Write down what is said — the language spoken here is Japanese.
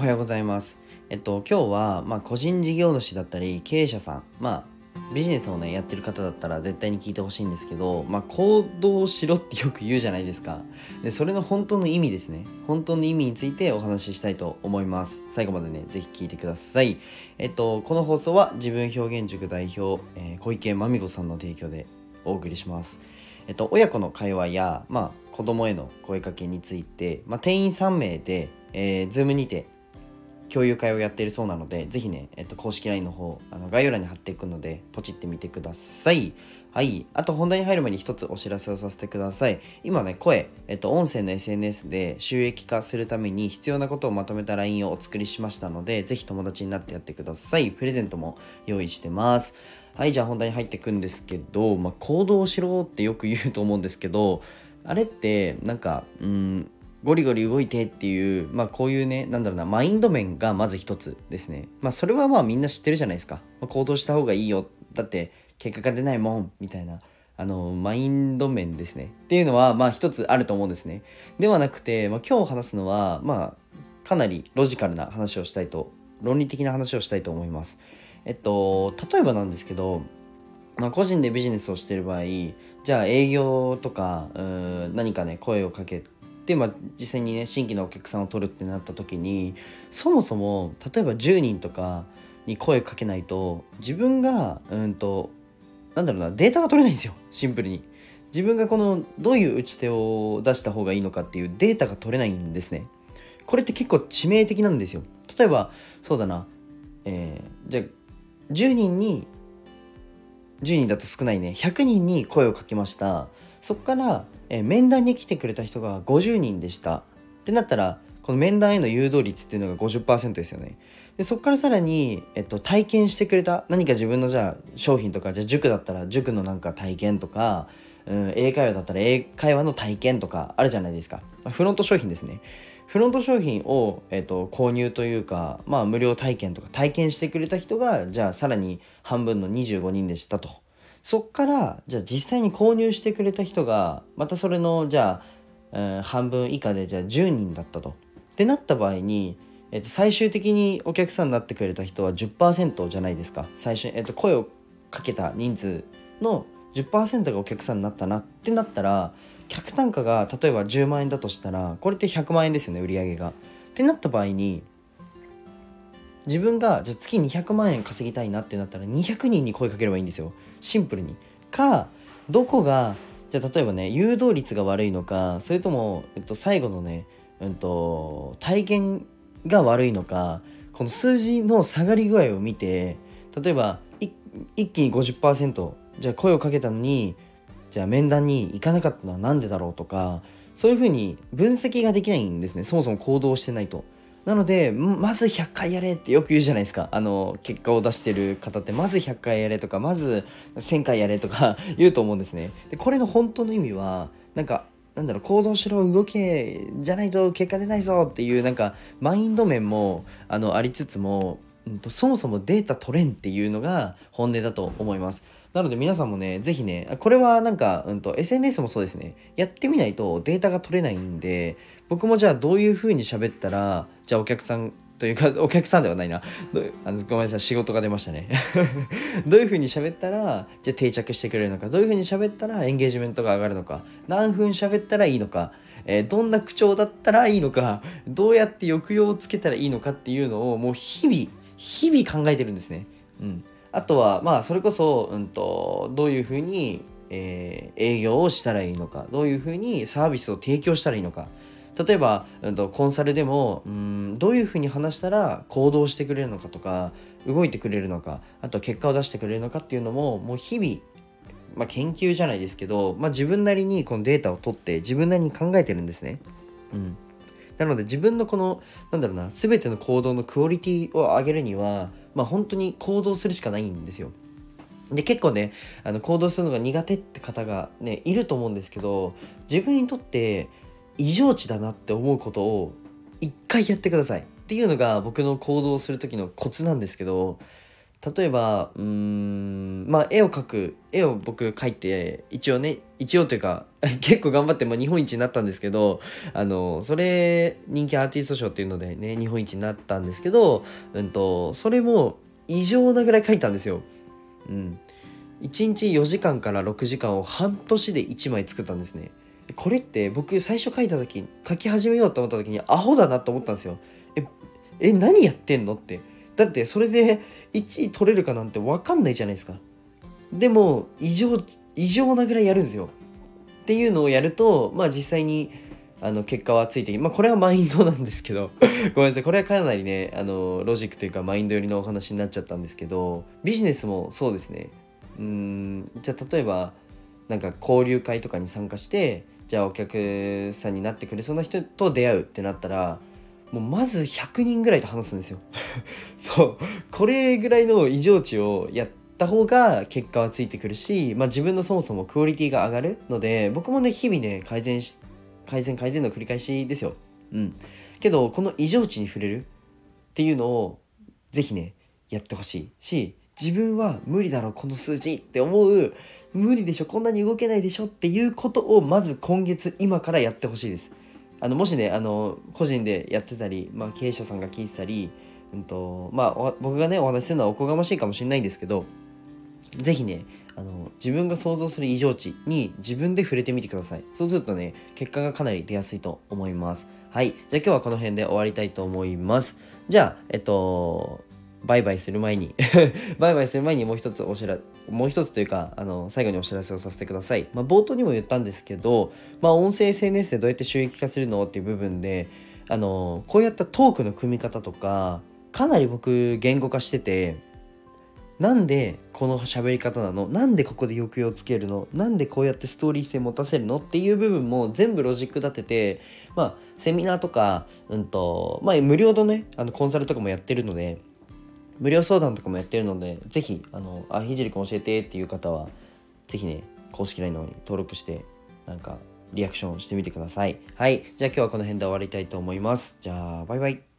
おはようございます。えっと今日はまあ個人事業主だったり経営者さんまあビジネスをねやってる方だったら絶対に聞いてほしいんですけど、まあ、行動しろってよく言うじゃないですか。でそれの本当の意味ですね。本当の意味についてお話ししたいと思います。最後までね是非聞いてください。えっとこの放送は自分表現塾代表、えー、小池真美子さんの提供でお送りします。えっと親子の会話や、まあ、子供への声かけについて、まあ、店員3名で、えー、Zoom にて共有会をやっているそうなので、ぜひね、えっと、公式 LINE の方、あの概要欄に貼っていくので、ポチってみてください。はい。あと、本題に入る前に一つお知らせをさせてください。今ね、声、えっと、音声の SNS で収益化するために必要なことをまとめた LINE をお作りしましたので、ぜひ友達になってやってください。プレゼントも用意してます。はい、じゃあ本題に入っていくんですけど、まあ、行動しろってよく言うと思うんですけど、あれって、なんか、うん、ゴリゴリ動いてっていう、まあこういうね、なんだろうな、マインド面がまず一つですね。まあそれはまあみんな知ってるじゃないですか。まあ、行動した方がいいよ。だって結果が出ないもん、みたいな。あの、マインド面ですね。っていうのは、まあ一つあると思うんですね。ではなくて、まあ今日話すのは、まあかなりロジカルな話をしたいと、論理的な話をしたいと思います。えっと、例えばなんですけど、まあ、個人でビジネスをしてる場合じゃあ営業とか何かね声をかけで、まあ、実際にね新規のお客さんを取るってなった時にそもそも例えば10人とかに声かけないと自分がうんとなんだろうなデータが取れないんですよ。シンプルに。自分がこのどういう打ち手を出した方がいいのかっていうデータが取れないんですね。これって結構致命的なんですよ。例えばそうだな。えー、じゃあ10人に10人だと少ないね。100人に声をかけました。そこからえ面談に来てくれた人が50人でした。ってなったらこの面談への誘導率っていうのが50%ですよね。でそこからさらに、えっと、体験してくれた何か自分のじゃあ商品とかじゃあ塾だったら塾のなんか体験とか、うん、英会話だったら英会話の体験とかあるじゃないですか、フロント商品ですね。フロント商品を、えっと、購入というか、まあ、無料体験とか体験してくれた人がじゃあさらに半分の25人でしたと。そっからじゃあ実際に購入してくれた人がまたそれのじゃあ、うん、半分以下でじゃあ10人だったと。ってなった場合に、えっと、最終的にお客さんになってくれた人は10%じゃないですか最初に、えっと、声をかけた人数の10%がお客さんになったなってなったら客単価が例えば10万円だとしたらこれって100万円ですよね売り上げが。ってなった場合に自分がじゃ月200万円稼ぎたいなってなったら200人に声かければいいんですよ。シンプルに。かどこがじゃあ例えばね誘導率が悪いのかそれとも、えっと、最後のね、うんと、体験が悪いのかこの数字の下がり具合を見て例えば一気に50%じゃあ声をかけたのにじゃあ面談に行かなかったのは何でだろうとかそういうふうに分析ができないんですね。そもそも行動してないと。なのでまず100回やれってよく言うじゃないですか。あの結果を出してる方ってまず100回やれとかまず1000回やれとか 言うと思うんですね。でこれの本当の意味はなんかなんだろう行動しろ動けじゃないと結果出ないぞっていうなんかマインド面もあのありつつも、うんと、そもそもデータ取れんっていうのが本音だと思います。なので皆さんもね、ぜひね、これはなんか、うんと、SNS もそうですね、やってみないとデータが取れないんで、僕もじゃあどういう風に喋ったら、じゃあお客さんというか、お客さんではないな。あのごめんなさい、仕事が出ましたね。どういう風に喋ったら、じゃあ定着してくれるのか、どういう風に喋ったらエンゲージメントが上がるのか、何分喋ったらいいのか、えー、どんな口調だったらいいのか、どうやって抑揚をつけたらいいのかっていうのを、もう日々、日々考えてるんですね。うん。あとはまあそれこそ、うんと、どういうふうに、えー、営業をしたらいいのかどういうふうにサービスを提供したらいいのか例えば、うんと、コンサルでもうんどういうふうに話したら行動してくれるのかとか動いてくれるのかあと結果を出してくれるのかっていうのももう日々、まあ、研究じゃないですけど、まあ、自分なりにこのデータを取って自分なりに考えてるんですね。うんなので自分のこのなんだろうな全ての行動のクオリティを上げるにはまあ本当に行動するしかないんですよ。で結構ねあの行動するのが苦手って方がねいると思うんですけど自分にとって異常値だなって思うことを一回やってくださいっていうのが僕の行動する時のコツなんですけど例えばうんまあ絵を描く絵を僕描いて一応ね一応というか 結構頑張って、まあ、日本一になったんですけどあのそれ人気アーティスト賞っていうのでね日本一になったんですけど、うんと、それも異常なぐらい描いたんですよ。うん、1日4時間から6時間を半年で1枚作ったんですね。これって僕最初書いた時書き始めようと思った時にアホだなと思ったんですよ。ええ何やってんのってだってそれで1位取れるかなんて分かんないじゃないですか。でも異常異常なぐらいやるんですよ。っていうのをやるとまあ実際にあの結果はついてまあこれはマインドなんですけど。ごめんなさい。これはかなりねあのロジックというかマインド寄りのお話になっちゃったんですけどビジネスもそうですね。うんじゃあ例えばなんか交流会とかに参加してじゃあお客さんになってくれそうな人と出会うってなったらもうまず100人ぐらいと話すんですよ。そう。これぐらいの異常値をやった方が結果はついてくるし、まあ、自分のそもそもクオリティが上がるので僕もね日々ね改善し改善改善の繰り返しですよ。うん。けどこの異常値に触れるっていうのをぜひねやってほしいし自分は無理だろこの数字って思う無理でしょこんなに動けないでしょっていうことをまず今月今からやってほしいです。あのもしねあの個人でやってたり、まあ、経営者さんが聞いてたり、うんとまあ、僕がねお話しするのはおこがましいかもしれないんですけど是非ねあの自分が想像する異常値に自分で触れてみてください。そうするとね結果がかなり出やすいと思います。はい。じゃあ今日はこの辺で終わりたいと思います。じゃあえっとバイバイする前に バイバイする前にもう一つお知らもう一つというかあの最後にお知らせをさせてください、まあ、冒頭にも言ったんですけど、まあ、音声 SNS でどうやって収益化するのっていう部分であのこうやったトークの組み方とかかなり僕言語化しててなんでこの喋り方なの？なんでここで抑揚つけるの？なんでこうやってストーリー性持たせるの？っていう部分も全部ロジック立ててまあセミナーとか、うんとまあ、無料のねあのコンサルとかもやってるので無料相談とかもやってるので、ぜひ、あの、あ、ひじりくん教えてっていう方は、ぜひね、公式 LINE の方に登録して、なんか、リアクションしてみてください。はい。じゃあ今日はこの辺で終わりたいと思います。じゃあ、バイバイ。